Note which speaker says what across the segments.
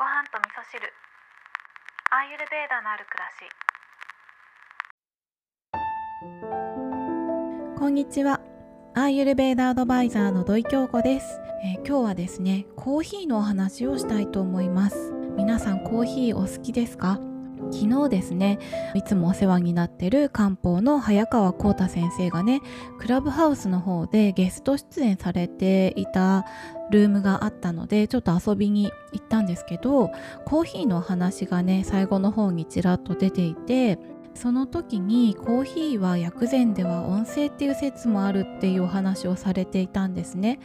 Speaker 1: ご飯と味噌汁。アーユルベーダのある暮らし。
Speaker 2: こんにちは。アーユルベーダアドバイザーの土井京子です、えー、今日はですねコーヒーのお話をしたいと思います。皆さんコーヒーお好きですか？昨日ですねいつもお世話になってる漢方の早川浩太先生がねクラブハウスの方でゲスト出演されていたルームがあったのでちょっと遊びに行ったんですけどコーヒーの話がね最後の方にちらっと出ていてその時にコーヒーは薬膳では温性っていう説もあるっていうお話をされていたんですね。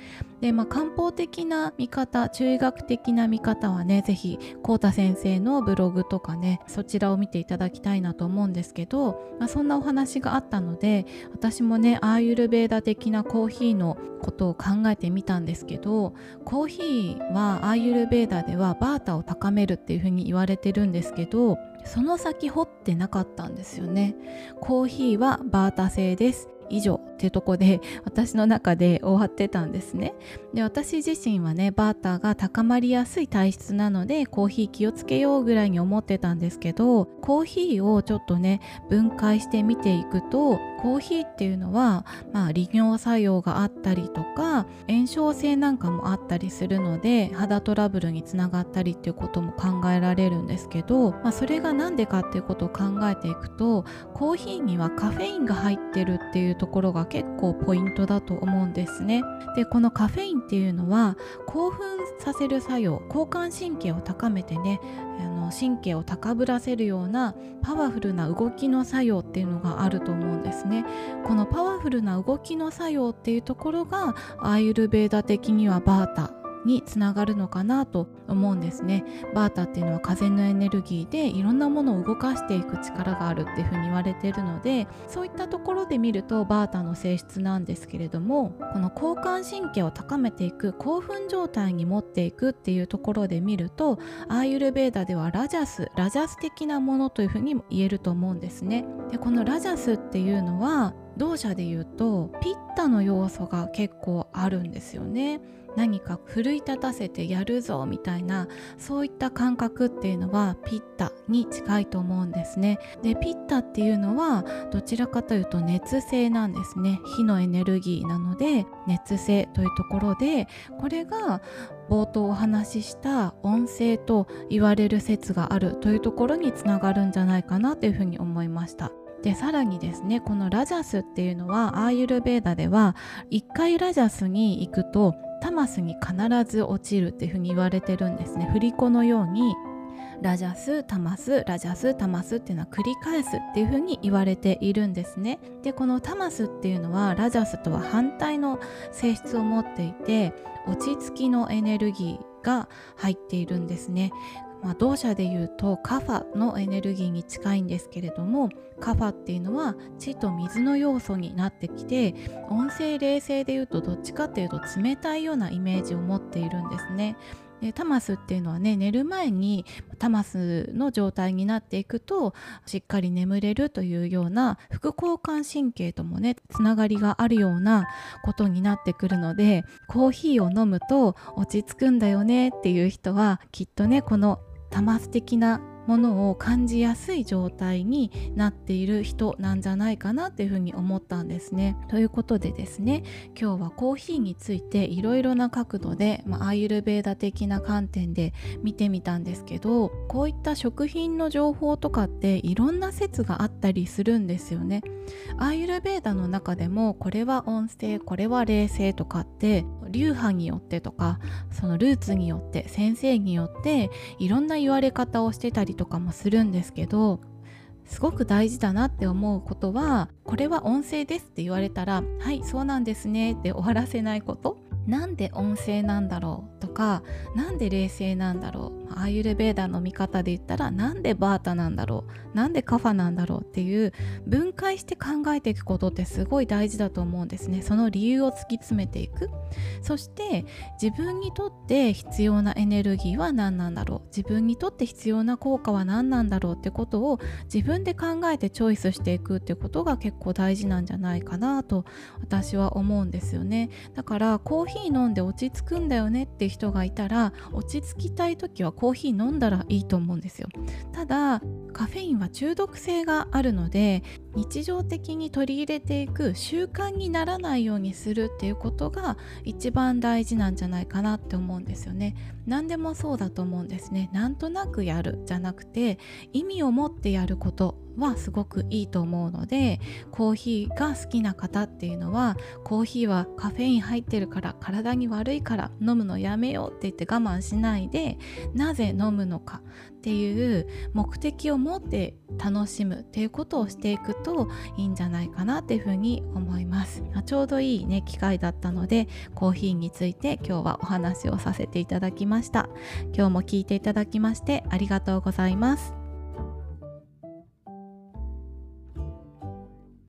Speaker 2: でまあ漢方的な見方中医学的な見方はね是非浩太先生のブログとかねそちらを見ていただきたいなと思うんですけど、まあ、そんなお話があったので私もねアーユルベーダ的なコーヒーのことを考えてみたんですけどコーヒーはアーユルベーダではバータを高めるっていうふうに言われてるんですけどその先掘ってなかったんですよね。コーヒーはバータ製です。以上っていうとこで 私の中で終わってたんですね。で私自身はねバーターが高まりやすい体質なのでコーヒー気をつけようぐらいに思ってたんですけどコーヒーをちょっとね分解して見ていくとコーヒーっていうのは、まあ、利尿作用があったりとか炎症性なんかもあったりするので肌トラブルにつながったりっていうことも考えられるんですけど、まあ、それが何でかっていうことを考えていくとコーヒーにはカフェインが入ってるっていうところが結構ポイントだと思うんですね。でこのカフェインっていうのは興奮させる作用交感神経を高めてねあの神経を高ぶらせるようなパワフルな動きの作用っていうのがあると思うんですねこのパワフルな動きの作用っていうところがアーユルベーダ的にはバータにつながるのかなと思うんですね。バータっていうのは風のエネルギーでいろんなものを動かしていく力があるっていうふうに言われているのでそういったところで見るとバータの性質なんですけれどもこの交感神経を高めていく興奮状態に持っていくっていうところで見るとアーユルベーダではラジャスラジャス的なものというふうにも言えると思うんですね。でこのラジャスっていうのは同社で言うとピッタの要素が結構あるんですよね。何か奮い立たせてやるぞみたいなそういった感覚っていうのはピッタに近いと思うんですね。でピッタっていうのはどちらかというと熱性なんですね。火のエネルギーなので熱性というところでこれが冒頭お話しした音声と言われる説があるというところにつながるんじゃないかなというふうに思いました。でさらにですねこのラジャスっていうのはアーユルベーダでは1回ラジャスに行くとタマスに必ず落ちるっていうふうに言われてるんですね。振り子のようにラジャスタマスラジャスタマスっていうのは繰り返すっていうふうに言われているんですね。でこのタマスっていうのはラジャスとは反対の性質を持っていて落ち着きのエネルギーが入っているんですね。まあ、同社でいうとカファのエネルギーに近いんですけれどもカファっていうのは地と水の要素になってきて温性冷静でいうとどっちかっていうと冷たいようなイメージを持っているんですね。でタマスっていうのはね寝る前にタマスの状態になっていくとしっかり眠れるというような副交感神経ともねつながりがあるようなことになってくるのでコーヒーを飲むと落ち着くんだよねっていう人はきっとねこのタマス的なものを感じやすい状態になっている人なんじゃないかなっていうふうに思ったんですね。ということでですね今日はコーヒーについていろいろな角度で、まあ、アーユルベーダ的な観点で見てみたんですけどこういった食品の情報とかっていろんな説があったりするんですよね。アーユルベーダの中でもこれは温性これは冷静とかって流派によってとかそのルーツによって先生によっていろんな言われ方をしてたりとかもするんですけどすごく大事だなって思うことはこれは音声ですって言われたらはいそうなんですねって終わらせないこと。なんで音声なんだろうかなんで冷静なんだろう。アーユルベーダの見方で言ったらなんでバータなんだろう。なんでカファなんだろうっていう分解して考えていくことってすごい大事だと思うんですね。その理由を突き詰めていく。そして自分にとって必要なエネルギーは何なんだろう。自分にとって必要な効果は何なんだろうってことを自分で考えてチョイスしていくってことが結構大事なんじゃないかなと私は思うんですよね。だからコーヒヒー飲んで落ち着くんだよねって人がいたら落ち着きたい時はコーヒー飲んだらいいと思うんですよ。ただカフェインは中毒性があるので日常的に取り入れていく習慣にならないようにするっていうことが一番大事なんじゃないかなって思うんですよね。何でもそうだと思うんですね。なんとなくやるじゃなくて意味を持ってやること。はすごくいいと思うのでコーヒーが好きな方っていうのはコーヒーはカフェイン入ってるから体に悪いから飲むのやめようって言って我慢しないでなぜ飲むのかっていう目的を持って楽しむっていうことをしていくといいんじゃないかなっていうふうに思います。ちょうどいいね機会だったのでコーヒーについて今日はお話をさせていただきました。今日も聞いていただきましてありがとうございます。